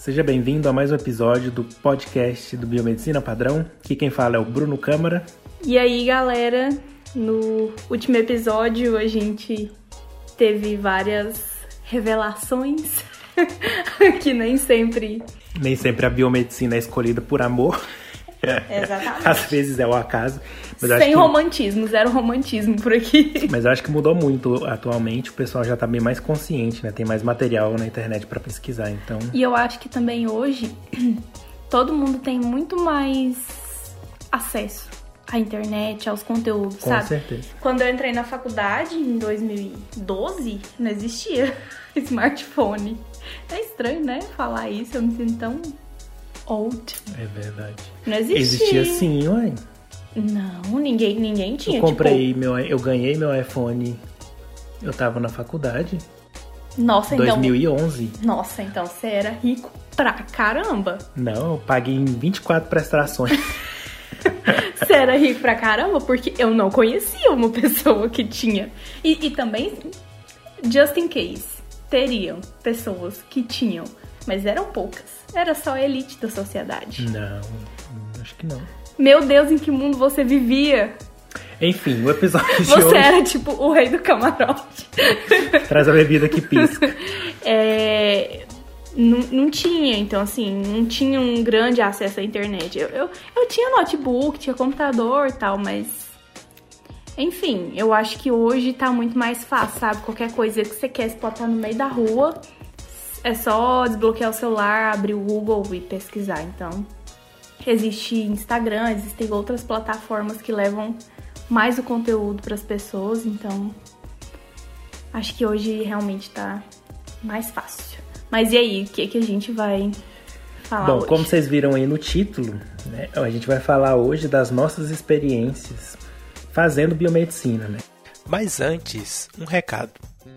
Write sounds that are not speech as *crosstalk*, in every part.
seja bem-vindo a mais um episódio do podcast do Biomedicina Padrão. Aqui quem fala é o Bruno Câmara. E aí, galera, no último episódio a gente teve várias revelações *laughs* que nem sempre. Nem sempre a biomedicina é escolhida por amor. *laughs* Exatamente. Às vezes é o acaso. Sem romantismo, zero romantismo por aqui. *laughs* Mas eu acho que mudou muito atualmente. O pessoal já tá bem mais consciente, né? Tem mais material na internet para pesquisar, então. E eu acho que também hoje *clears throat* todo mundo tem muito mais acesso à internet, aos conteúdos, Com sabe? certeza. Quando eu entrei na faculdade em 2012, não existia *laughs* smartphone. É estranho, né? Falar isso, eu me sinto tão old. É verdade. Não existia. Existia sim, ué. Não, ninguém, ninguém tinha. Eu comprei tipo... meu, eu ganhei meu iPhone. Eu tava na faculdade. Nossa, então. 2011. Nossa, então você era rico pra caramba. Não, eu paguei em 24 prestações. *laughs* você era rico pra caramba porque eu não conhecia uma pessoa que tinha. E, e também, just in case, teriam pessoas que tinham, mas eram poucas. Era só a elite da sociedade. Não, acho que não. Meu Deus, em que mundo você vivia? Enfim, o episódio de Você hoje era tipo o rei do camarote. *laughs* traz a bebida que pisca. *laughs* É, não, não tinha, então assim, não tinha um grande acesso à internet. Eu, eu, eu tinha notebook, tinha computador e tal, mas. Enfim, eu acho que hoje tá muito mais fácil, sabe? Qualquer coisa que você quer, você pode estar no meio da rua, é só desbloquear o celular, abrir o Google e pesquisar. Então, existe Instagram, existem outras plataformas que levam mais o conteúdo para as pessoas, então acho que hoje realmente tá mais fácil. Mas e aí, o que, que a gente vai falar Bom, hoje? como vocês viram aí no título, né, a gente vai falar hoje das nossas experiências fazendo biomedicina, né? Mas antes, um recado.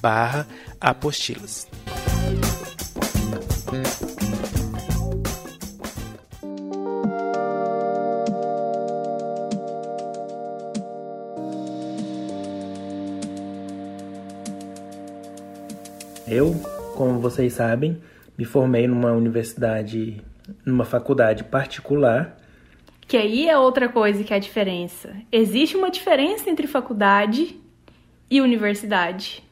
barra apostilas. Eu, como vocês sabem, me formei numa universidade, numa faculdade particular. Que aí é outra coisa que é a diferença. Existe uma diferença entre faculdade e universidade.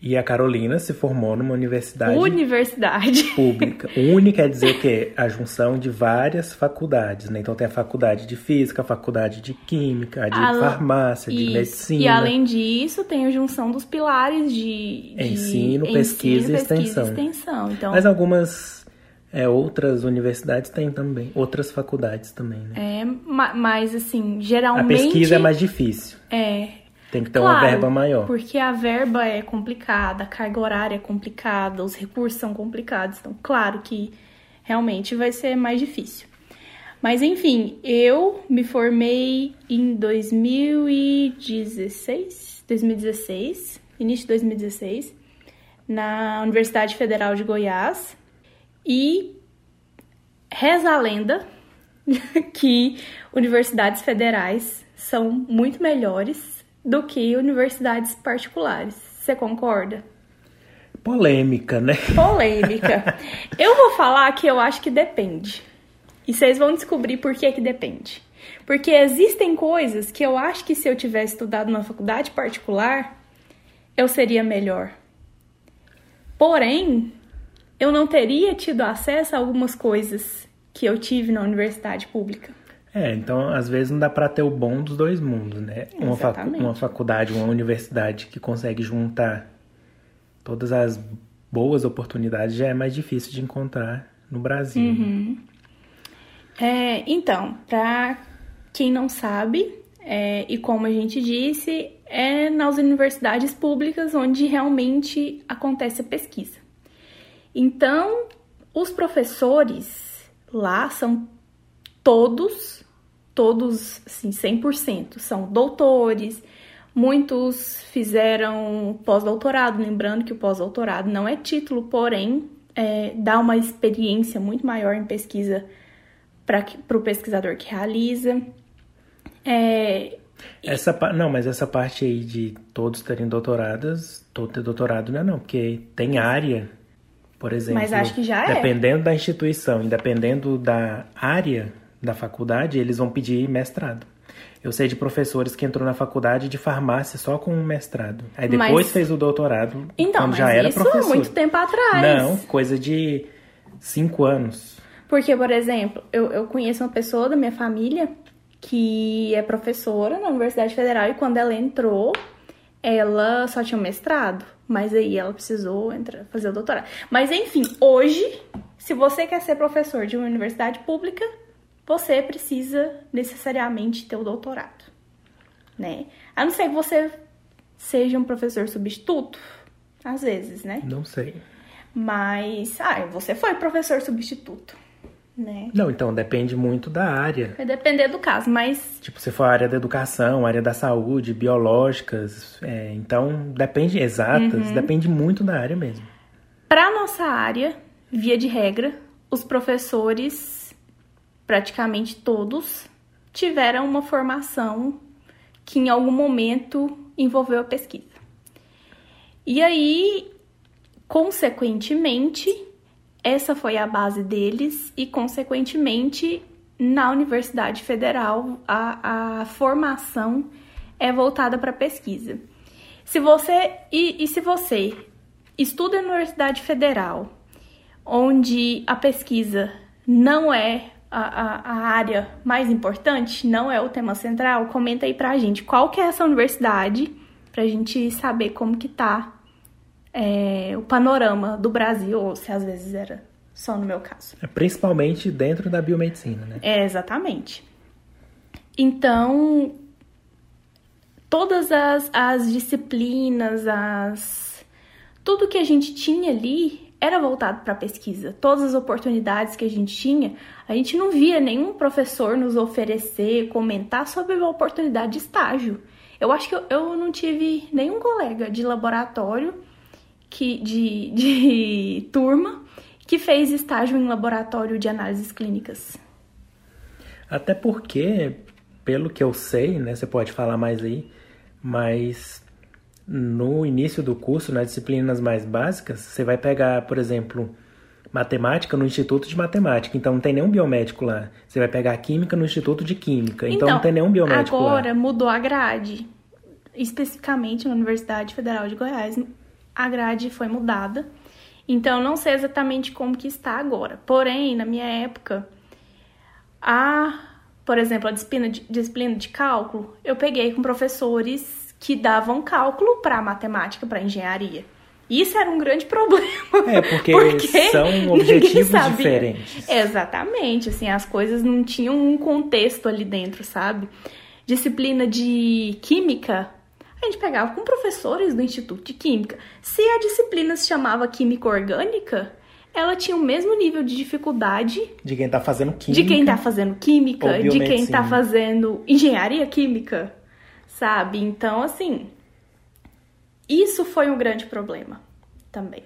E a Carolina se formou numa universidade Universidade. pública. Uni quer dizer que a junção de várias faculdades, né? Então tem a faculdade de física, a faculdade de química, a de Al- farmácia, de Isso. medicina. E além disso, tem a junção dos pilares de, de Ensino, pesquisa e extensão. extensão. Então, Mas algumas é, outras universidades têm também, outras faculdades também, né? é, ma- mas assim, A geralmente pesquisa é mais difícil. é Tem que ter uma Claro, verba maior. Porque a verba é complicada, a carga horária é complicada, os recursos são complicados. Então, claro que realmente vai ser mais difícil. Mas enfim, eu me formei em 2016, 2016, início de 2016, na Universidade Federal de Goiás. E reza a lenda *laughs* que universidades federais são muito melhores do que universidades particulares. Você concorda? Polêmica, né? Polêmica. *laughs* eu vou falar que eu acho que depende. E vocês vão descobrir por que que depende. Porque existem coisas que eu acho que se eu tivesse estudado numa faculdade particular, eu seria melhor. Porém, eu não teria tido acesso a algumas coisas que eu tive na universidade pública. É, então às vezes não dá pra ter o bom dos dois mundos, né? Uma, facu uma faculdade, uma universidade que consegue juntar todas as boas oportunidades já é mais difícil de encontrar no Brasil. Uhum. É, então, para quem não sabe, é, e como a gente disse, é nas universidades públicas onde realmente acontece a pesquisa. Então, os professores lá são todos, todos, assim, 100%, são doutores, muitos fizeram pós-doutorado, lembrando que o pós-doutorado não é título, porém, é, dá uma experiência muito maior em pesquisa para o pesquisador que realiza. É, essa não, mas essa parte aí de todos terem doutoradas, todo ter doutorado não é não, porque tem área, por exemplo. Mas acho que já é. Dependendo da instituição e dependendo da área da faculdade, eles vão pedir mestrado. Eu sei de professores que entrou na faculdade de farmácia só com um mestrado. Aí depois mas... fez o doutorado então, quando já era isso professor. muito tempo atrás. Não, coisa de cinco anos. Porque, por exemplo, eu, eu conheço uma pessoa da minha família que é professora na Universidade Federal e quando ela entrou, ela só tinha um mestrado, mas aí ela precisou entrar, fazer o doutorado. Mas enfim, hoje, se você quer ser professor de uma universidade pública, você precisa necessariamente ter o doutorado, né? A não ser que você seja um professor substituto, às vezes, né? Não sei. Mas, ah, você foi professor substituto né? Não, então depende muito da área. Vai depender do caso, mas. Tipo, se for a área da educação, área da saúde, biológicas, é, então depende, exatas, uhum. depende muito da área mesmo. Para nossa área, via de regra, os professores, praticamente todos, tiveram uma formação que em algum momento envolveu a pesquisa. E aí, consequentemente, essa foi a base deles e, consequentemente, na Universidade Federal, a, a formação é voltada para pesquisa. Se você e, e se você estuda na Universidade Federal, onde a pesquisa não é a, a, a, área mais importante, não é o tema central, comenta aí pra gente qual que é essa universidade, pra gente saber como que tá é, o panorama do Brasil, ou se às vezes era só no meu caso. É, principalmente dentro da biomedicina, né? É, exatamente. Então, todas as, as disciplinas, as tudo que a gente tinha ali era voltado para pesquisa. Todas as oportunidades que a gente tinha, a gente não via nenhum professor nos oferecer, comentar sobre a oportunidade de estágio. Eu acho que eu, eu não tive nenhum colega de laboratório que de, *laughs* de turma que fez estágio em laboratório de análises clínicas. Até porque, pelo que eu sei, né, você pode falar mais aí, mas no início do curso, nas disciplinas mais básicas, você vai pegar, por exemplo, matemática no Instituto de Matemática, então não tem nenhum biomédico lá. Você vai pegar química no Instituto de Química, então, então não tem nenhum biomédico agora lá. Agora mudou a grade. Especificamente na Universidade Federal de Goiás, a grade foi mudada. Então, não sei exatamente como que está agora. Porém, na minha época, a, por exemplo, a disciplina de, disciplina de cálculo, eu peguei com professores que davam cálculo para matemática, para engenharia. Isso era um grande problema. É, porque, *laughs* porque são objetivos diferentes. Exatamente, assim, as coisas não tinham um contexto ali dentro, sabe? Disciplina de química, a gente pegava com professores do Instituto de Química. Se a disciplina se chamava Química Orgânica, ela tinha o mesmo nível de dificuldade de quem está fazendo química, de quem está fazendo química, de quem está fazendo engenharia química, sabe? Então, assim, isso foi um grande problema também,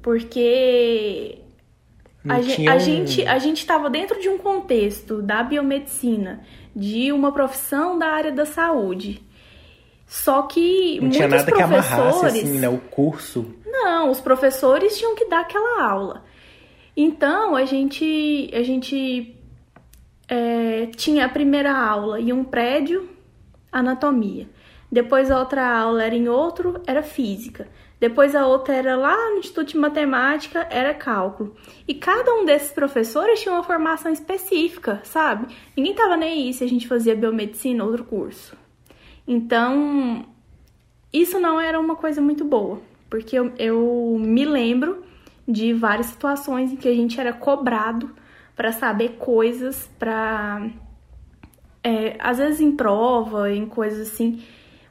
porque a, gente, a, gente, a gente estava dentro de um contexto da biomedicina, de uma profissão da área da saúde só que não tinha nada que amarrasse assim, né, o curso. Não, os professores tinham que dar aquela aula. Então a gente a gente é, tinha a primeira aula em um prédio, anatomia. Depois a outra aula era em outro, era física. Depois a outra era lá no Instituto de Matemática, era cálculo. E cada um desses professores tinha uma formação específica, sabe? Ninguém tava nem aí se a gente fazia biomedicina, outro curso. Então, isso não era uma coisa muito boa, porque eu, eu me lembro de várias situações em que a gente era cobrado para saber coisas, para é, às vezes em prova, em coisas assim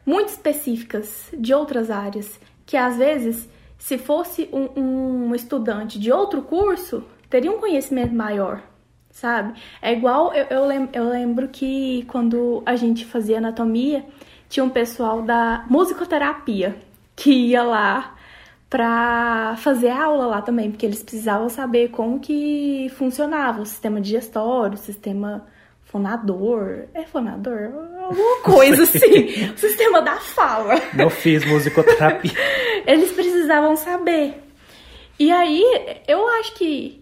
muito específicas de outras áreas, que às vezes se fosse um, um estudante de outro curso teria um conhecimento maior, sabe? É igual, eu, eu, lembro, eu lembro que quando a gente fazia anatomia, tinha um pessoal da musicoterapia que ia lá para fazer aula lá também, porque eles precisavam saber como que funcionava o sistema digestório, o sistema fonador, é fonador? Alguma coisa assim, *laughs* o sistema da fala. Não fiz musicoterapia. *laughs* eles precisavam saber. E aí, eu acho que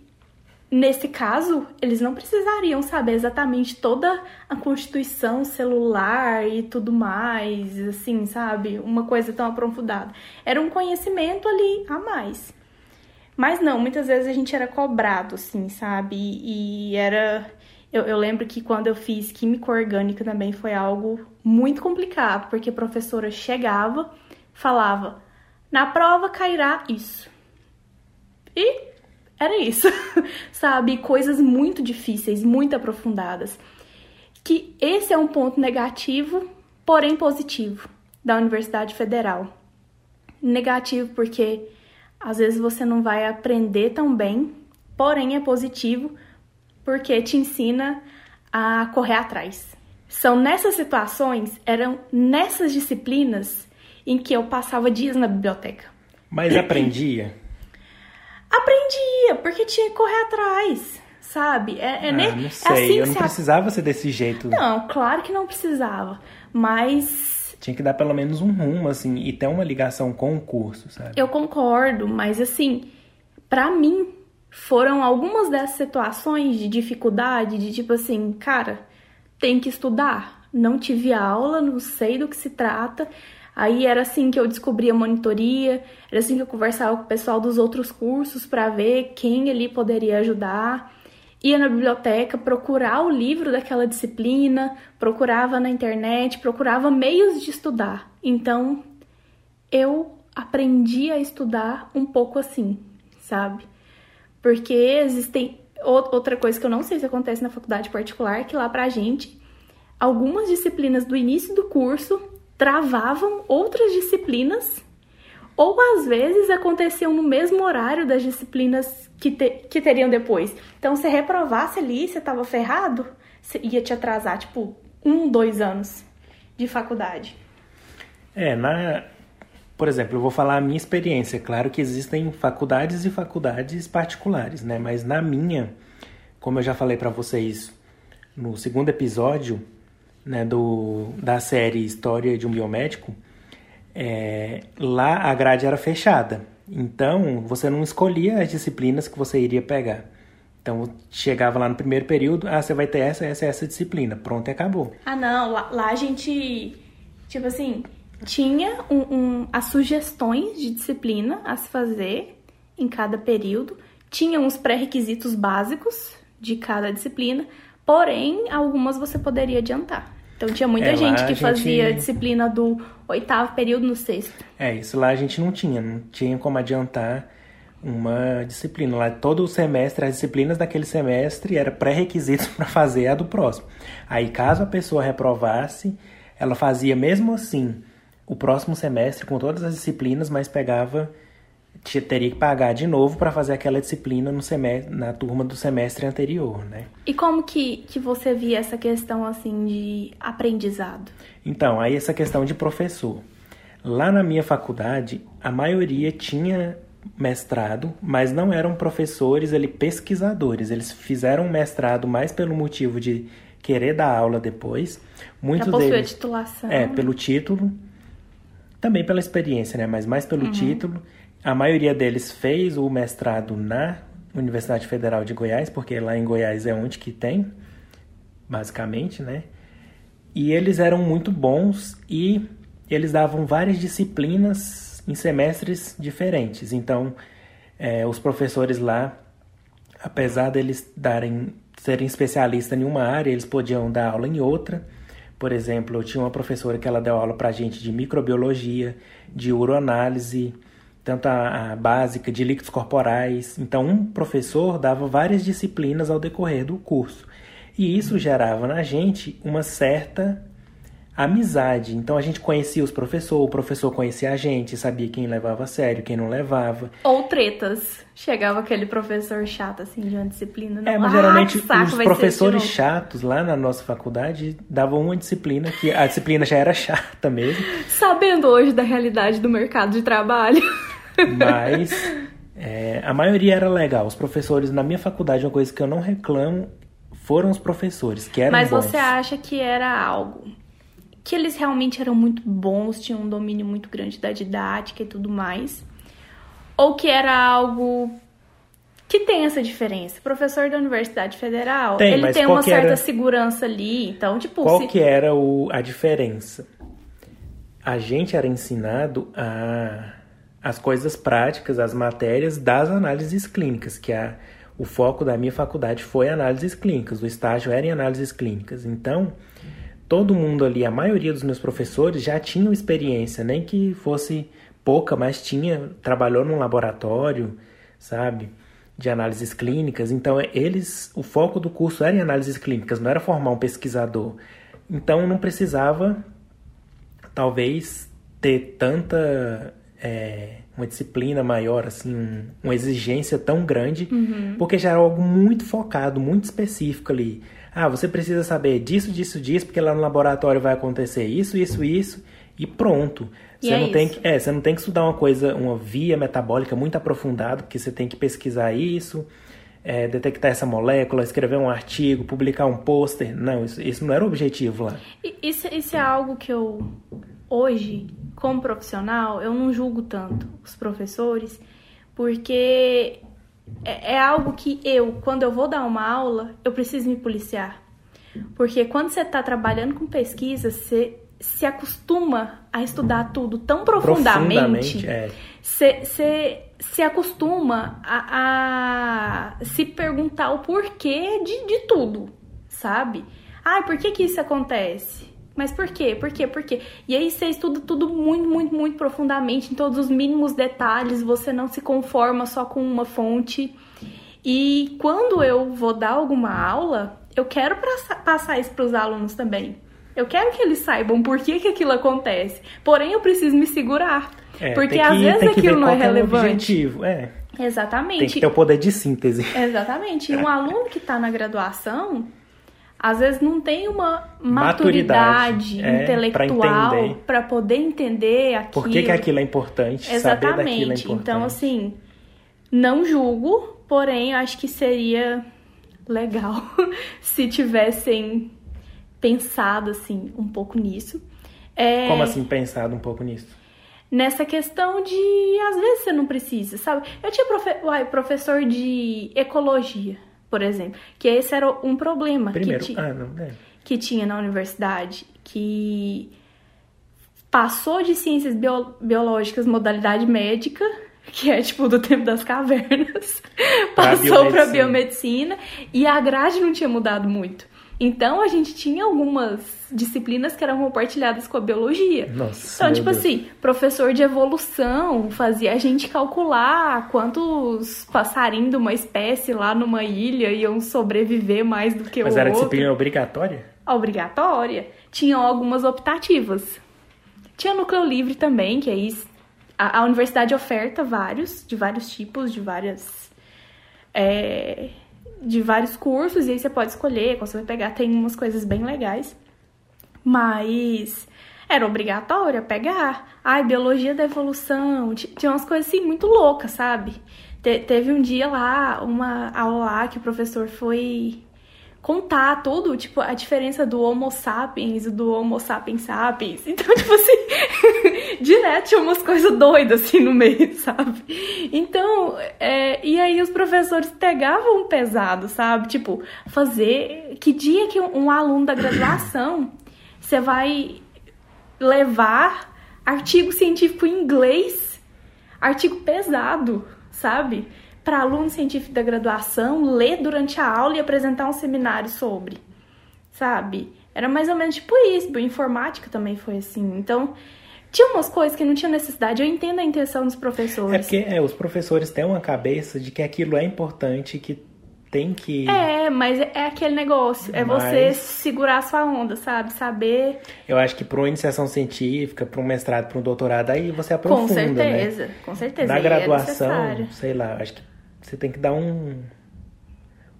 Nesse caso, eles não precisariam saber exatamente toda a constituição celular e tudo mais, assim, sabe? Uma coisa tão aprofundada. Era um conhecimento ali a mais. Mas não, muitas vezes a gente era cobrado, assim, sabe? E, e era. Eu, eu, lembro que quando eu fiz química orgânica também foi algo muito complicado, porque a professora chegava, falava: na prova cairá isso. E era isso, *laughs* sabe? Coisas muito difíceis, muito aprofundadas. Que esse é um ponto negativo, porém positivo, da Universidade Federal. Negativo porque às vezes você não vai aprender tão bem, porém é positivo porque te ensina a correr atrás. São nessas situações, eram nessas disciplinas em que eu passava dias na biblioteca. Mas aprendia? *clears throat* Aprendia, porque tinha que correr atrás, sabe? É, é, ah, nem, não é sei, assim eu não se precisava ser desse jeito. Não, claro que não precisava. Mas Tinha que dar pelo menos um rumo, assim, e ter uma ligação com o curso, sabe? eu concordo, mas assim, pra mim foram algumas dessas situações de dificuldade, de tipo assim, cara, tem que estudar. Não tive aula, não sei do que se trata. Aí era assim que eu descobri a monitoria, era assim que eu conversava com o pessoal dos outros cursos para ver quem ali poderia ajudar. Ia na biblioteca procurar o livro daquela disciplina, procurava na internet, procurava meios de estudar. Então, eu aprendi a estudar um pouco assim, sabe? Porque existem outra coisa que eu não sei se acontece na faculdade particular, que lá pra gente, algumas disciplinas do início do curso travavam outras disciplinas, ou às vezes aconteciam no mesmo horário das disciplinas que, te, que teriam depois. Então, se reprovasse ali, você estava ferrado, você ia te atrasar, tipo, um, dois anos de faculdade. É, na. Por exemplo, eu vou falar a minha experiência. Claro que existem faculdades e faculdades particulares, né? Mas na minha, como eu já falei para vocês no segundo episódio, né, do, da série História de um Biomédico, é, lá a grade era fechada. Então, você não escolhia as disciplinas que você iria pegar. Então, chegava lá no primeiro período, ah, você vai ter essa, essa, essa disciplina. Pronto, e acabou. Ah, não, lá, lá a gente, tipo assim, tinha um, um, as sugestões de disciplina a se fazer em cada período, tinha uns pré-requisitos básicos de cada disciplina, porém, algumas você poderia adiantar. Então tinha muita É, gente que gente- fazia disciplina do oitavo período no sexto. É, isso lá a gente não tinha, não tinha como adiantar uma disciplina. Lá todo o semestre, as disciplinas daquele semestre era pré-requisito *laughs* para fazer a do próximo. Aí caso a pessoa reprovasse, ela fazia mesmo assim o próximo semestre com todas as disciplinas, mas pegava teria que pagar de novo para fazer aquela disciplina no semestre, na turma do semestre anterior, né? E como que, que você via essa questão assim de aprendizado? Então, aí essa questão de professor. Lá na minha faculdade, a maioria tinha mestrado, mas não eram professores ali pesquisadores. Eles fizeram um mestrado mais pelo motivo de querer dar aula depois. Muitos pra possuir deles a titulação. é pelo título, também pela experiência, né? Mas mais pelo título. A maioria deles fez o mestrado na Universidade Federal de Goiás, porque lá em Goiás é onde que tem, basicamente, né? E eles eram muito bons e eles davam várias disciplinas em semestres diferentes. Então, eh, os professores lá, apesar deles darem serem especialistas em uma área, eles podiam dar aula em outra. Por exemplo, eu tinha uma professora que ela deu aula pra gente de microbiologia, de uroanálise, tanto a, a básica de líquidos corporais. Então, um professor dava várias disciplinas ao decorrer do curso. E isso gerava na gente uma certa amizade. Então a gente conhecia os professores, o professor conhecia a gente, sabia quem levava a sério, quem não levava. Ou tretas. Chegava aquele professor chato, assim, de uma disciplina. Não. É, mas Ah, geralmente saco, os professores chatos lá na nossa faculdade davam uma disciplina que a disciplina já era chata mesmo, Sabendo hoje da realidade do mercado de trabalho. mas é, a maioria era legal. Os professores na minha faculdade, uma coisa que eu não reclamo foram os professores, que eram Mas bons. você acha que era algo que eles realmente eram muito bons, tinham um domínio muito grande da didática e tudo mais? Ou que era algo que tem essa diferença? O professor da Universidade Federal, Tem, ele tem uma certa era- segurança ali, então, tipo, Qual se... que era o, a diferença? A gente era ensinado a, as coisas práticas, as matérias das análises clínicas, que a, o foco da minha faculdade foi análises clínicas, o estágio era em análises clínicas. Então, todo mundo ali, a maioria dos meus professores já tinham experiência, nem que fosse pouca, mas tinha, trabalhou num laboratório, sabe? De análises clínicas. Então, eles, o foco do curso era em análises clínicas, não era formar um pesquisador. Então, não precisava, talvez, ter tanta. é, uma disciplina maior, assim, um- uma exigência tão grande, porque já era algo muito focado, muito específico ali. Ah, você precisa saber disso, disso, disso, porque lá no laboratório vai acontecer isso, isso, isso, e pronto. E Você é não tem que, é, você não tem que estudar uma coisa, uma via metabólica muito aprofundada, porque você tem que pesquisar isso, é, detectar essa molécula, escrever um artigo, publicar um pôster. Não, isso, isso não era o objetivo lá. Isso, isso é algo que eu, hoje, como profissional, eu não julgo tanto os professores, porque é, é algo que eu, quando eu vou dar uma aula, eu preciso me policiar. Porque quando você está trabalhando com pesquisa, você se acostuma a estudar tudo tão profundamente, é. você se acostuma a, a se perguntar o porquê de, de tudo, sabe? Ai, por que que isso acontece? Mas por quê? Por quê? Por quê? E aí você estuda tudo muito, muito, muito profundamente, em todos os mínimos detalhes, você não se conforma só com uma fonte. E quando eu vou dar alguma aula, eu quero passa- passar isso para os alunos também. Eu quero que eles saibam por que, que aquilo acontece. Porém, eu preciso me segurar. É, porque que, às vezes aquilo não é o relevante. objetivo. É, Exatamente. tem que ter o poder de síntese. Exatamente. E um aluno que está na graduação, às vezes não tem uma Maturidade, maturidade, é, pra intelectual entender. para poder entender aquilo. Por que, que aquilo é importante? Saber daquilo é Exatamente. importante. Então, assim, não julgo, porém, acho que seria legal *laughs* se tivessem pensado, assim, um pouco nisso. É, Como assim, pensado um pouco nisso? nessa questão de às vezes você não precisa, sabe? Eu tinha profe uai, professor de ecologia, por exemplo, que esse era um problema Primeiro, que, ti- ah, não, é. que tinha na universidade, que passou de ciências bio- biológicas modalidade médica, *laughs* que é tipo do tempo das cavernas, *laughs* passou para biomedicina e a grade não tinha mudado muito. Então a gente tinha algumas disciplinas que eram compartilhadas com a biologia. Nossa, Então, tipo Deus. assim, professor de evolução fazia a gente calcular quantos passarinhos de uma espécie lá numa ilha iam sobreviver mais do que Mas o era outro. disciplina obrigatória? Obrigatória. Tinham algumas optativas. Tinha núcleo livre também, que aí a, a universidade oferta vários, de vários tipos, de várias. é, de vários cursos, e aí você pode escolher qual você vai pegar. Tem umas coisas bem legais. Mas era obrigatório pegar. Ai, biologia da evolução. Ti- Tinha umas coisas assim muito loucas, sabe? Te- teve um dia lá, uma aula lá que o professor foi contar tudo, tipo, a diferença do Homo sapiens e do Homo sapiens sapiens. *laughs* Então, tipo assim, *laughs* direto tinha umas coisas doidas assim no meio, *laughs* sabe? Então, é, e aí os professores pegavam pesado, sabe? Tipo, fazer. Que dia que um, um aluno da graduação *clears throat* você vai levar artigo científico em inglês, artigo pesado, sabe? Para aluno científico da graduação ler durante a aula e apresentar um seminário sobre, sabe? Era mais ou menos tipo isso. Informática também foi assim. Então, tinha umas coisas que não tinha necessidade. Eu entendo a intenção dos É professores. porque é, os professores têm uma cabeça de que aquilo é importante, que tem que. É, mas é aquele negócio. É Mas- você segurar a sua onda, sabe? Saber. Eu acho que para uma iniciação científica, para um mestrado, para um doutorado, aí você Com aprofunda, né? certeza. Com certeza. Na é graduação, necessário. sei lá, acho que você tem que dar um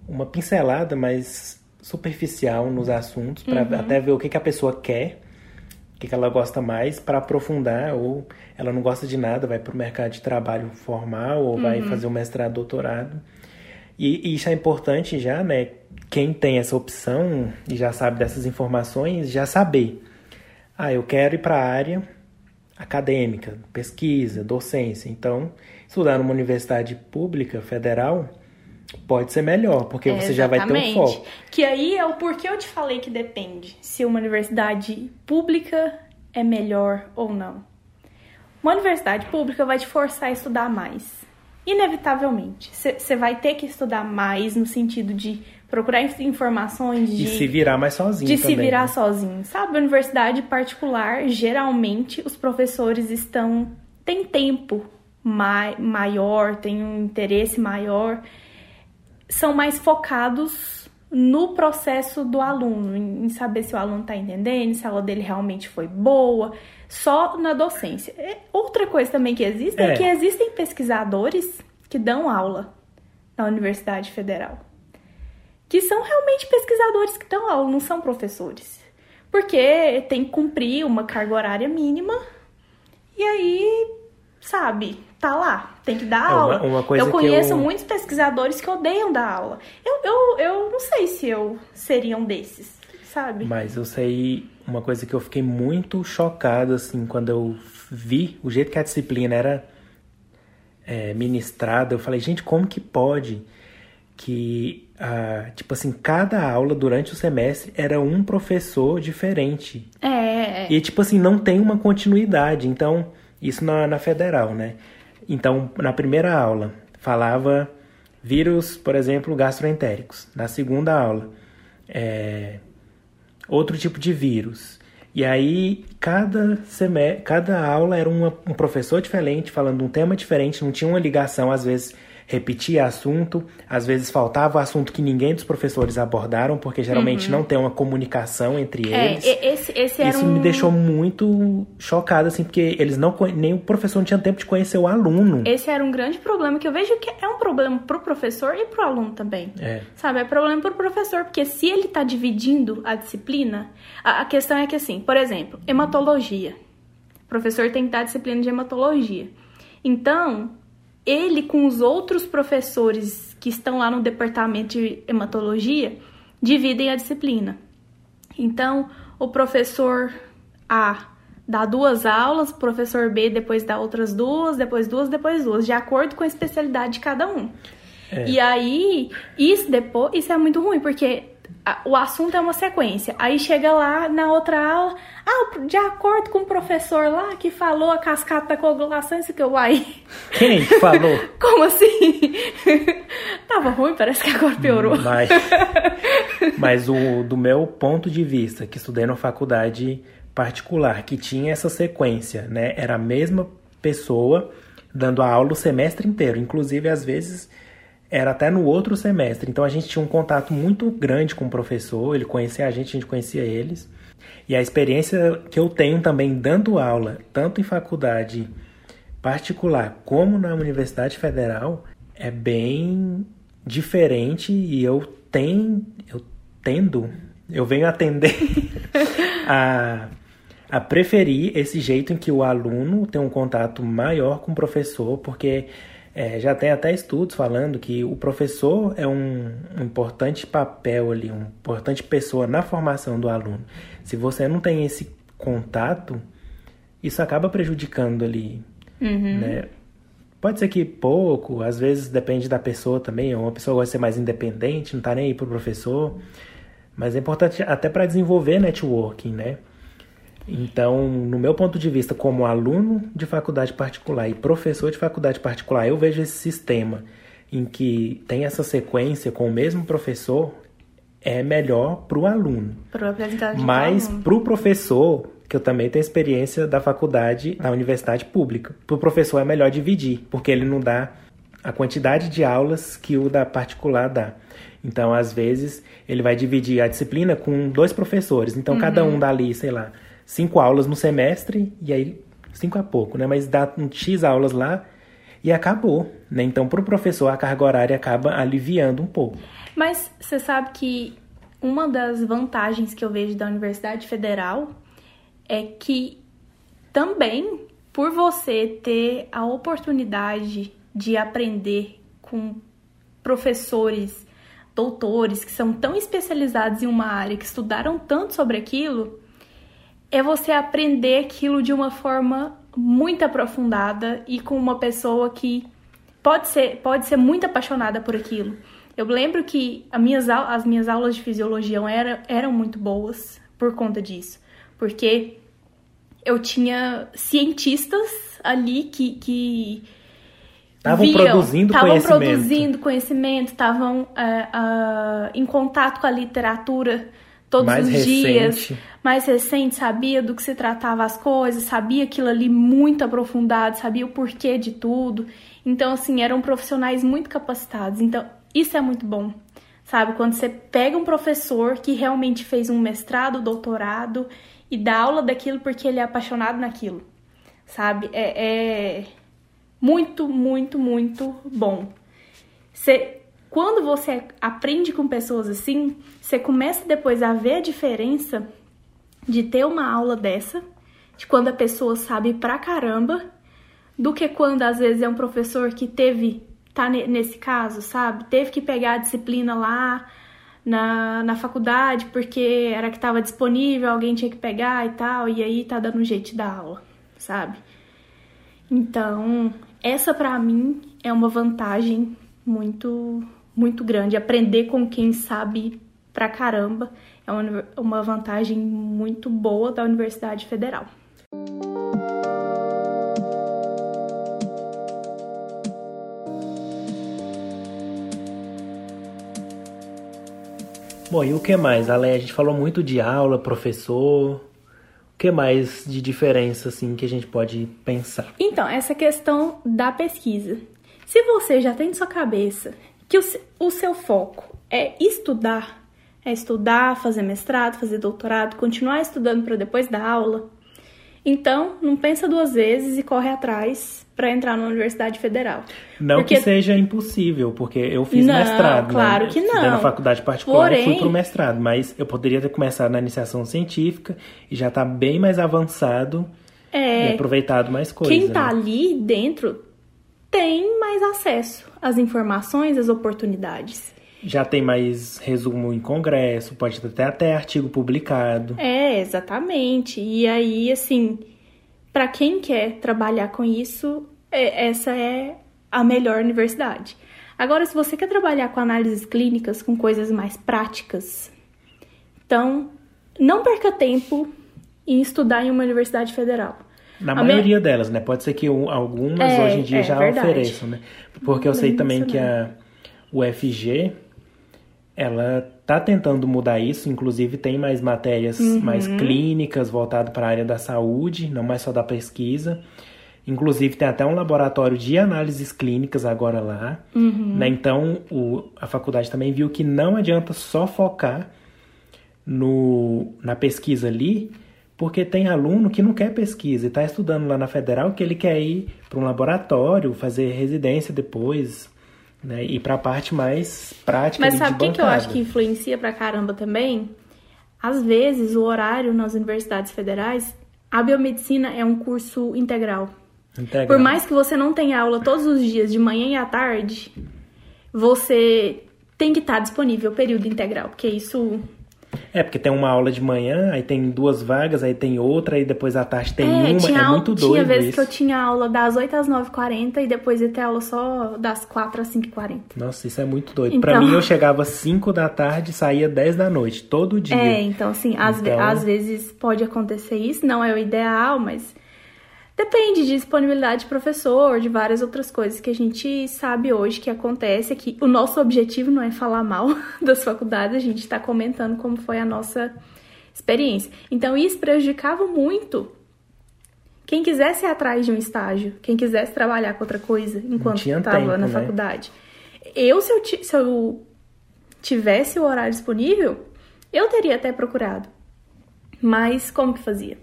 uma pincelada mais superficial nos assuntos para Uhum. até ver o que, que a pessoa quer, o que, que ela gosta mais para aprofundar ou ela não gosta de nada, vai para o mercado de trabalho formal ou Uhum. vai fazer um mestrado, doutorado. E, e isso é importante já, né? Quem tem essa opção e já sabe dessas informações, já saber. Ah, eu quero ir para a área acadêmica, pesquisa, docência. Então, estudar numa universidade pública, federal, pode ser melhor, porque você já vai ter um foco. Que aí é o porquê eu te falei que depende se uma universidade pública é melhor ou não. Uma universidade pública vai te forçar a estudar mais. Inevitavelmente. Você vai ter que estudar mais no sentido de procurar inf- informações, de, E se virar mais sozinho de se também, virar né? sozinho. Sabe, universidade particular, geralmente os professores estão. têm tempo mai, maior, têm um interesse maior são mais focados no processo do aluno, em saber se o aluno está entendendo, se a aula dele realmente foi boa, só na docência. Outra coisa também que existe é, É. que existem pesquisadores que dão aula na Universidade Federal, que são realmente pesquisadores que dão aula, não são professores. Porque tem que cumprir uma carga horária mínima e aí, sabe, tá lá, tem que dar É, uma- aula. uma eu conheço eu- muitos pesquisadores que odeiam dar aula. Eu, eu, eu não sei se eu seria um desses, sabe? Mas eu sei uma coisa que eu fiquei muito chocado, assim, quando eu vi o jeito que a disciplina era é, ministrada. Eu falei, gente, como que pode que, ah, tipo assim, cada aula durante o semestre era um professor diferente. É, é. E, tipo assim, não tem uma continuidade. Então, isso na, na federal, né? Então, na primeira aula, falava vírus, por exemplo, gastroentéricos. Na segunda aula, é, outro tipo de vírus. E aí, cada, cada aula era uma- um professor diferente, falando um tema diferente, não tinha uma ligação, às vezes repetia assunto, às vezes faltava assunto que ninguém dos professores abordaram, porque geralmente não tem uma comunicação entre Uhum. É, eles. esse, esse era Isso um... me deixou muito chocado, assim, porque eles não nem o professor não tinha tempo de conhecer o aluno. Esse era um grande problema que eu vejo que é um problema pro professor e pro aluno também. É. Sabe, é problema pro professor, porque se ele tá dividindo a disciplina, a, a questão é que assim, por exemplo, hematologia. O professor tem que dar disciplina de hematologia. Então, ele com os outros professores que estão lá no departamento de hematologia dividem a disciplina. Então, o professor A dá duas aulas, o professor B depois dá outras duas, depois duas, depois duas, de acordo com a especialidade de cada um. E aí, isso depois, isso é muito ruim, porque o assunto é uma sequência. Aí chega lá na outra aula, ah, de acordo com o professor lá que falou a cascata da coagulação, isso que eu uai. *laughs* Quem que falou? *laughs* Como assim? *laughs* Tava ruim, parece que agora piorou. Mas, mas o, do meu ponto de vista, que estudei numa faculdade particular, que tinha essa sequência, né? Era a mesma pessoa dando a aula o semestre inteiro. Inclusive, às vezes, era até no outro semestre. Então, a gente tinha um contato muito grande com o professor. Ele conhecia a gente, a gente conhecia eles. E a experiência que eu tenho também dando aula, tanto em faculdade particular como na Universidade Federal, é bem diferente e eu tenho, eu tendo, eu venho atender *laughs* a, a preferir esse jeito em que o aluno tem um contato maior com o professor, porque é, já tem até estudos falando que o professor é um, um importante papel ali, uma importante pessoa na formação do aluno. Se você não tem esse contato, isso acaba prejudicando ali, né? Pode ser que pouco, às vezes depende da pessoa também. Uma pessoa gosta de ser mais independente, não tá nem aí pro professor. Mas é importante até para desenvolver networking, né? Então, no meu ponto de vista, como aluno de faculdade particular e professor de faculdade particular, eu vejo esse sistema em que tem essa sequência com o mesmo professor é melhor para o aluno. Mas para o professor, que eu também tenho experiência da faculdade na universidade pública, para o professor é melhor dividir, porque ele não dá a quantidade de aulas que o da particular dá. Então, às vezes, ele vai dividir a disciplina com dois professores. Então, uhum. cada um dá ali, sei lá, cinco aulas no semestre, e aí, cinco é pouco, né? Mas dá um X aulas lá e acabou, né? Então, para o professor, a carga horária acaba aliviando um pouco. Mas você sabe que uma das vantagens que eu vejo da Universidade Federal é que também por você ter a oportunidade de aprender com professores, doutores que são tão especializados em uma área, que estudaram tanto sobre aquilo, é você aprender aquilo de uma forma muito aprofundada e com uma pessoa que pode ser, pode ser muito apaixonada por aquilo. Eu lembro que minhas, as minhas aulas de fisiologia eram, eram muito boas por conta disso, porque eu tinha cientistas ali que, que Estavam produzindo tavam conhecimento. Estavam produzindo conhecimento, estavam uh, uh, em contato com a literatura todos mais os recente. dias. Mais recente, sabia do que se tratava as coisas, sabia aquilo ali muito aprofundado, sabia o porquê de tudo. Então, assim, eram profissionais muito capacitados. Então, isso é muito bom. Sabe, quando você pega um professor que realmente fez um mestrado, doutorado e dá aula daquilo porque ele é apaixonado naquilo, sabe? É, é muito, muito, muito bom. Você, quando você aprende com pessoas assim, você começa depois a ver a diferença de ter uma aula dessa, de quando a pessoa sabe pra caramba, do que quando às vezes é um professor que teve, tá nesse caso, sabe? Teve que pegar a disciplina lá na, na faculdade porque era que estava disponível, alguém tinha que pegar e tal, e aí tá dando um jeito dar aula, sabe? Então, essa para mim é uma vantagem muito muito grande. Aprender com quem sabe pra caramba é uma, uma vantagem muito boa da Universidade Federal. Bom, e o que mais? Ale, a gente falou muito de aula, professor, que mais de diferença assim que a gente pode pensar? Então, essa questão da pesquisa. Se você já tem na sua cabeça que o, o seu foco é estudar, é estudar, fazer mestrado, fazer doutorado, continuar estudando para depois da aula, então não pensa duas vezes e corre atrás para entrar na Universidade Federal. Não porque... que seja impossível, porque eu fiz não, mestrado. Né? Claro né? que não. na faculdade particular Porém... e fui pro mestrado, mas eu poderia ter começado na iniciação científica e já tá bem mais avançado é... e aproveitado mais coisas. Quem tá né? ali dentro tem mais acesso às informações, às oportunidades. Já tem mais resumo em congresso, pode ter até artigo publicado. É, exatamente. E aí, assim, para quem quer trabalhar com isso, é, essa é a melhor universidade. Agora, se você quer trabalhar com análises clínicas, com coisas mais práticas, então não perca tempo em estudar em uma universidade federal. Na a maioria me... delas, né? Pode ser que algumas é, hoje em dia é, já verdade. ofereçam, né? Porque eu sei também que a UFG, ela tá tentando mudar isso, inclusive tem mais matérias uhum. mais clínicas voltadas para a área da saúde, não mais só da pesquisa. Inclusive tem até um laboratório de análises clínicas agora lá. Uhum. Né? Então o, a faculdade também viu que não adianta só focar no, na pesquisa ali, porque tem aluno que não quer pesquisa e está estudando lá na federal que ele quer ir para um laboratório, fazer residência depois, né? E para a parte mais prática. Mas sabe o que, que eu acho que influencia para caramba também? Às vezes o horário nas universidades federais, a biomedicina é um curso integral. Integral. Por mais que você não tenha aula todos os dias, de manhã e à tarde, você tem que estar disponível período integral, porque isso é, porque tem uma aula de manhã, aí tem duas vagas, aí tem outra, aí depois à tarde tem é, uma. Tinha é muito doido. Tinha vezes isso. que eu tinha aula das 8 às 9h40 e depois ia ter aula só das 4 às 5h40. Nossa, isso é muito doido. Então... Pra mim, eu chegava às 5 da tarde e saía 10 da noite, todo dia. É, então assim, às, então... às vezes pode acontecer isso, não é o ideal, mas Depende de disponibilidade de professor, de várias outras coisas que a gente sabe hoje que acontece. Que o nosso objetivo não é falar mal *laughs* das faculdades, a gente está comentando como foi a nossa experiência. Então isso prejudicava muito quem quisesse ir atrás de um estágio, quem quisesse trabalhar com outra coisa enquanto estava na né? faculdade. Eu se, eu, se eu tivesse o horário disponível, eu teria até procurado. Mas como que fazia?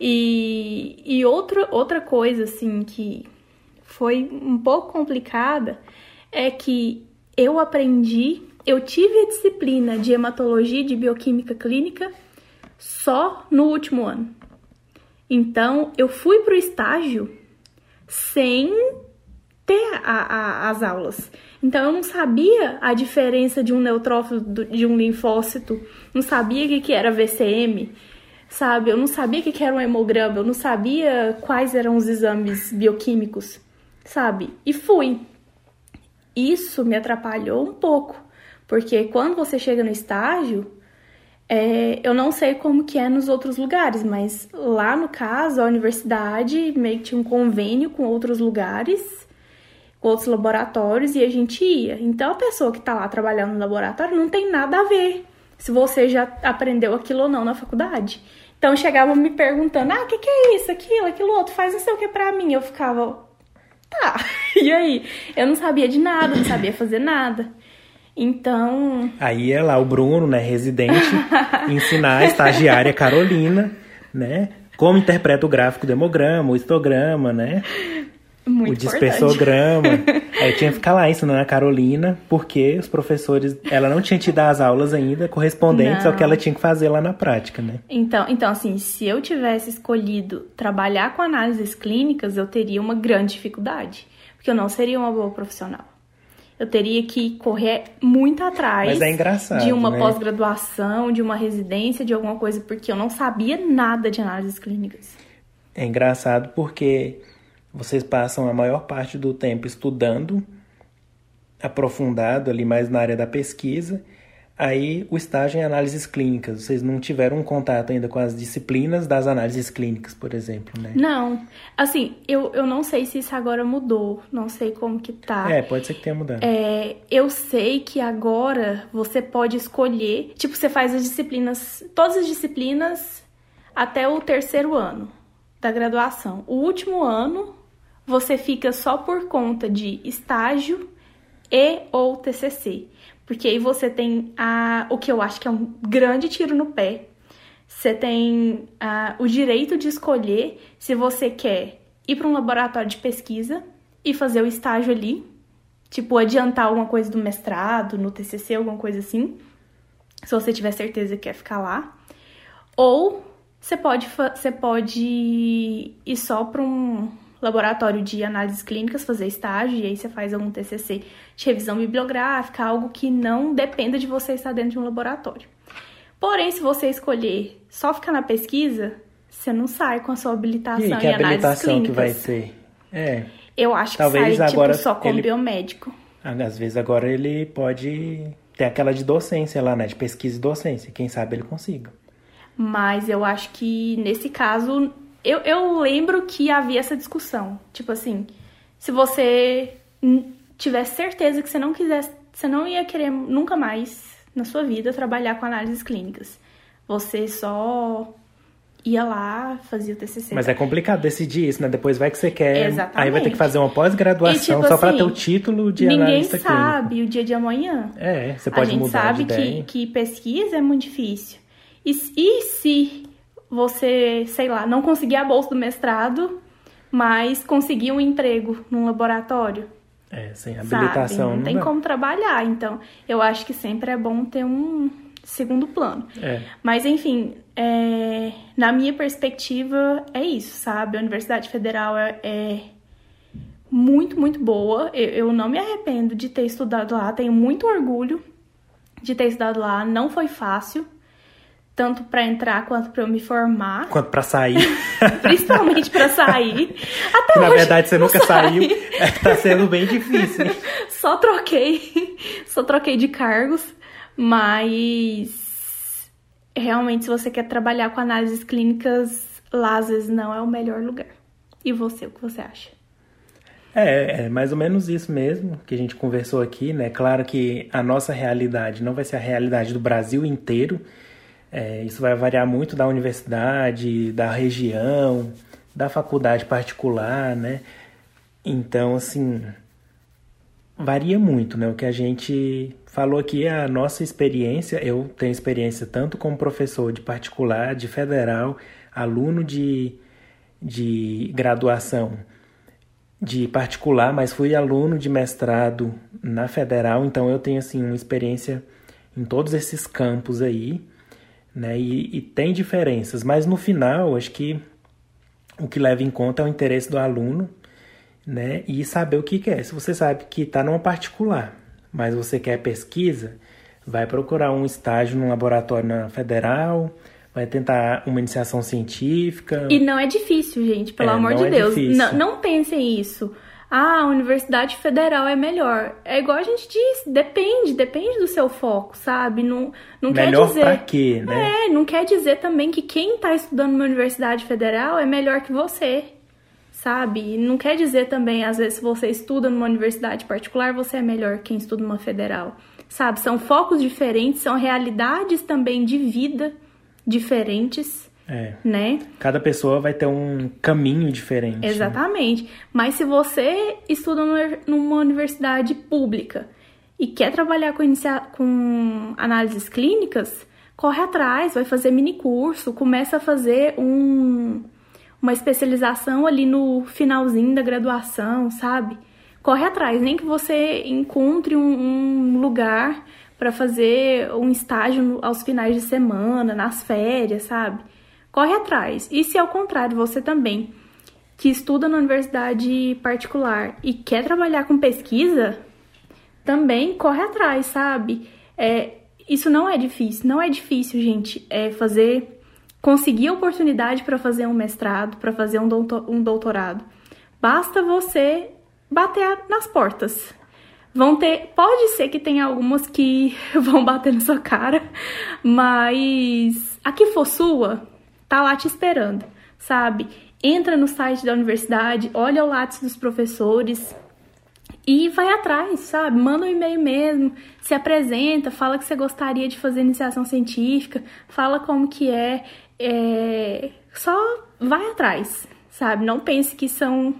E, e outra, outra coisa, assim, que foi um pouco complicada é que eu aprendi, eu tive a disciplina de hematologia e de bioquímica clínica só no último ano. Então, eu fui para o estágio sem ter a, a, as aulas. Então, eu não sabia a diferença de um neutrófilo de um linfócito, não sabia o que, que era VCM, sabe? Eu não sabia o que, era um hemograma, eu não sabia quais eram os exames bioquímicos, sabe? E fui. Isso me atrapalhou um pouco, porque quando você chega no estágio, é, eu não sei como que é nos outros lugares, mas lá no caso, a universidade meio que tinha um convênio com outros lugares, com outros laboratórios, e a gente ia. Então, a pessoa que está lá trabalhando no laboratório não tem nada a ver se você já aprendeu aquilo ou não na faculdade. Então, chegavam me perguntando, ah, o que, que é isso, aquilo, aquilo outro, faz não sei o que pra mim. Eu ficava, tá, *laughs* e aí? Eu não sabia de nada, não sabia fazer nada. Então. Aí é lá o Bruno, né, residente, *laughs* ensinar a estagiária Carolina, né? Como interpreta o gráfico do hemograma, o histograma, né? Muito o dispersograma. Aí *laughs* tinha que ficar lá ensinando a Carolina, porque os professores, ela não tinha te dar as aulas ainda correspondentes não. ao que ela tinha que fazer lá na prática, né? Então, então, assim, se eu tivesse escolhido trabalhar com análises clínicas, eu teria uma grande dificuldade, porque eu não seria uma boa profissional eu teria que correr muito atrás é de uma né? pós-graduação, de uma residência, de alguma coisa, porque eu não sabia nada de análises clínicas. É engraçado porque vocês passam a maior parte do tempo estudando, aprofundado ali mais na área da pesquisa, Aí o estágio em análises clínicas, vocês não tiveram um contato ainda com as disciplinas das análises clínicas, por exemplo, né? Não. Assim, eu, eu não sei se isso agora mudou, não sei como que tá. É, pode ser que tenha mudado. É, eu sei que agora você pode escolher, tipo, você faz as disciplinas, todas as disciplinas até o terceiro ano da graduação. O último ano você fica só por conta de estágio e ou TCC. Porque aí você tem a, o que eu acho que é um grande tiro no pé. Você tem a, o direito de escolher se você quer ir para um laboratório de pesquisa e fazer o estágio ali, tipo adiantar alguma coisa do mestrado, no TCC, alguma coisa assim, se você tiver certeza que quer ficar lá. Ou você pode, você pode ir só para um laboratório de análises clínicas, fazer estágio, e aí você faz algum TCC de revisão bibliográfica, algo que não dependa de você estar dentro de um laboratório. Porém, se você escolher só ficar na pesquisa, você não sai com a sua habilitação e que em análises clínicas. que vai ser? É. Eu acho Talvez que sai agora tipo, só como ele... biomédico. Às vezes agora ele pode ter aquela de docência lá, né? De pesquisa e docência. Quem sabe ele consiga. Mas eu acho que nesse caso eu, eu lembro que havia essa discussão. Tipo assim, se você tivesse certeza que você não quisesse, você não ia querer nunca mais na sua vida trabalhar com análises clínicas. Você só ia lá, fazia o TCC. Mas é complicado decidir isso, né? Depois vai que você quer, Exatamente. aí vai ter que fazer uma pós-graduação tipo só para ter o assim, título de analista clínico. Ninguém sabe o dia de amanhã. É, você pode mudar A gente sabe que, que pesquisa é muito difícil. E, e se você, sei lá, não conseguir a bolsa do mestrado, mas conseguir um emprego num laboratório. É, sem habilitação. Sabe? Não, não tem dá. como trabalhar. Então, eu acho que sempre é bom ter um segundo plano. É. Mas, enfim, é, na minha perspectiva, é isso, sabe? A Universidade Federal é, é muito, muito boa. Eu, eu não me arrependo de ter estudado lá, tenho muito orgulho de ter estudado lá. Não foi fácil tanto para entrar quanto para eu me formar. Quanto para sair. *laughs* Principalmente para sair. Até Na hoje, verdade, você nunca saiu. É, tá sendo bem difícil. *laughs* Só troquei. Só troquei de cargos. Mas realmente, se você quer trabalhar com análises clínicas, lá às vezes não é o melhor lugar. E você, o que você acha? É, é mais ou menos isso mesmo que a gente conversou aqui, né? Claro que a nossa realidade não vai ser a realidade do Brasil inteiro, é, isso vai variar muito da universidade, da região, da faculdade particular, né? Então, assim, varia muito, né? O que a gente falou aqui é a nossa experiência. Eu tenho experiência tanto como professor de particular, de federal, aluno de, de graduação de particular, mas fui aluno de mestrado na federal, então eu tenho assim uma experiência em todos esses campos aí, né? E, e tem diferenças, mas no final acho que o que leva em conta é o interesse do aluno né? E saber o que quer. Se você sabe que está numa particular, mas você quer pesquisa, vai procurar um estágio no laboratório na federal, vai tentar uma iniciação científica. E não é difícil, gente, pelo é, amor de é Deus. Não, não pensem isso. Ah, a Universidade Federal é melhor. É igual a gente disse, depende, depende do seu foco, sabe? Não, não melhor quer dizer. Pra quê, né? É, não quer dizer também que quem está estudando numa Universidade Federal é melhor que você sabe? Não quer dizer também, às vezes, se você estuda numa universidade particular, você é melhor que quem estuda numa federal, sabe? São focos diferentes, são realidades também de vida diferentes. É. Né? Cada pessoa vai ter um caminho diferente. Né? Exatamente. Né? Mas se você estuda numa universidade pública e quer trabalhar com, inicia... com análises clínicas, corre atrás, vai fazer mini curso, começa a fazer um uma especialização ali no finalzinho da graduação, sabe? Corre atrás, nem que você encontre um, um lugar para fazer um estágio aos finais de semana, nas férias, sabe? Corre atrás. E se ao contrário, você também que estuda na universidade particular e quer trabalhar com pesquisa, também corre atrás, sabe? É, isso não é difícil, não é difícil, gente, é fazer conseguir a oportunidade para fazer um mestrado, para fazer um, um doutorado. Basta você bater nas portas. Vão ter, pode ser que tenha algumas que *laughs* vão bater na sua cara, mas a que for sua, tá lá te esperando, sabe? Entra no site da universidade, olha o lápis dos professores, e vai atrás, sabe? Manda um e-mail mesmo, se apresenta, fala que você gostaria de fazer iniciação científica, fala como que é é, só vai atrás, sabe? Não pense que são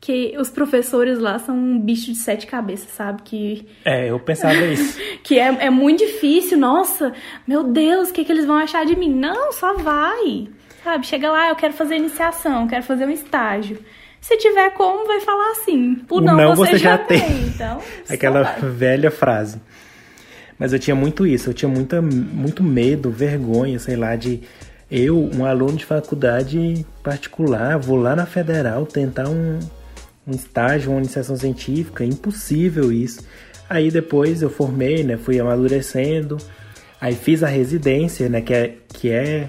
que os professores lá são um bicho de sete cabeças, sabe? Que é, eu pensava isso. *laughs* que é, é muito difícil. Nossa, meu Deus, o que, que eles vão achar de mim? Não, só vai, sabe? Chega lá, eu quero fazer iniciação, quero fazer um estágio. Se tiver como, vai falar assim. O, não, não você, você, já, tem. tem. Então, *laughs* Aquela velha frase. Mas eu tinha muito isso, eu tinha muita, muito medo, vergonha, sei lá, de eu, um aluno de faculdade particular, vou lá na federal tentar um, um estágio, uma iniciação científica, impossível isso. Aí depois eu formei, né, fui amadurecendo, aí fiz a residência, né, que é, que é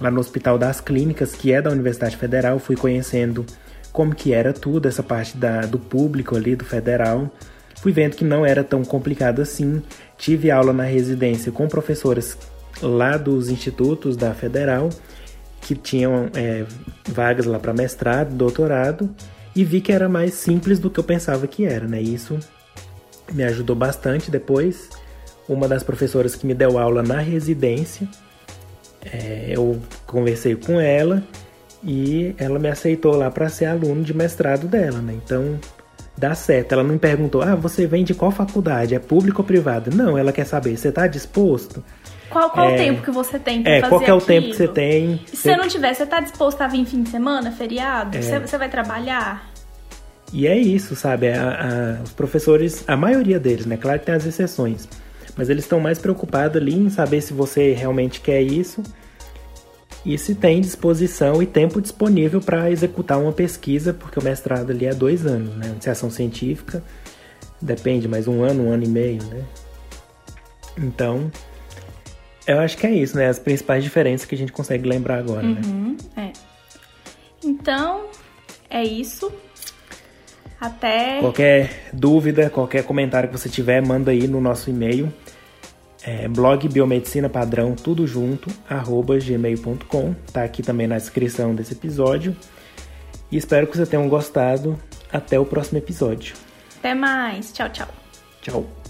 lá no Hospital das Clínicas, que é da Universidade Federal, fui conhecendo como que era tudo, essa parte da, do público ali, do federal. Fui vendo que não era tão complicado assim. Tive aula na residência com professoras lá dos institutos da Federal, que tinham é, vagas lá para mestrado, doutorado, e vi que era mais simples do que eu pensava que era, né? Isso me ajudou bastante depois. Uma das professoras que me deu aula na residência, é, eu conversei com ela e ela me aceitou lá para ser aluno de mestrado dela, né? Então dá certo. Ela não me perguntou, ah, você vem de qual faculdade? É público ou privada? Não, ela quer saber, você está disposto? Qual, qual é, o tempo que você tem pra é, fazer qual é o tempo que você tem? Se você não tiver, você tá disposto a vir fim de semana, feriado? É. Você, você vai trabalhar? E é isso, sabe? A, a, os professores, a maioria deles, né? Claro que tem as exceções. Mas eles estão mais preocupados ali em saber se você realmente quer isso e se tem disposição e tempo disponível para executar uma pesquisa, porque o mestrado ali é dois anos, né? Iniciação científica depende, mais um ano, um ano e meio, né? Então, eu acho que é isso, né? As principais diferenças que a gente consegue lembrar agora, né? uhum, né? É. Então, é isso. Até. Qualquer dúvida, qualquer comentário que você tiver, manda aí no nosso e-mail. É blog biomedicina padrão, tudo junto, arroba gmail.com. Tá aqui também na descrição desse episódio. E espero que você tenham gostado. Até o próximo episódio. Até mais. Tchau, tchau. Tchau.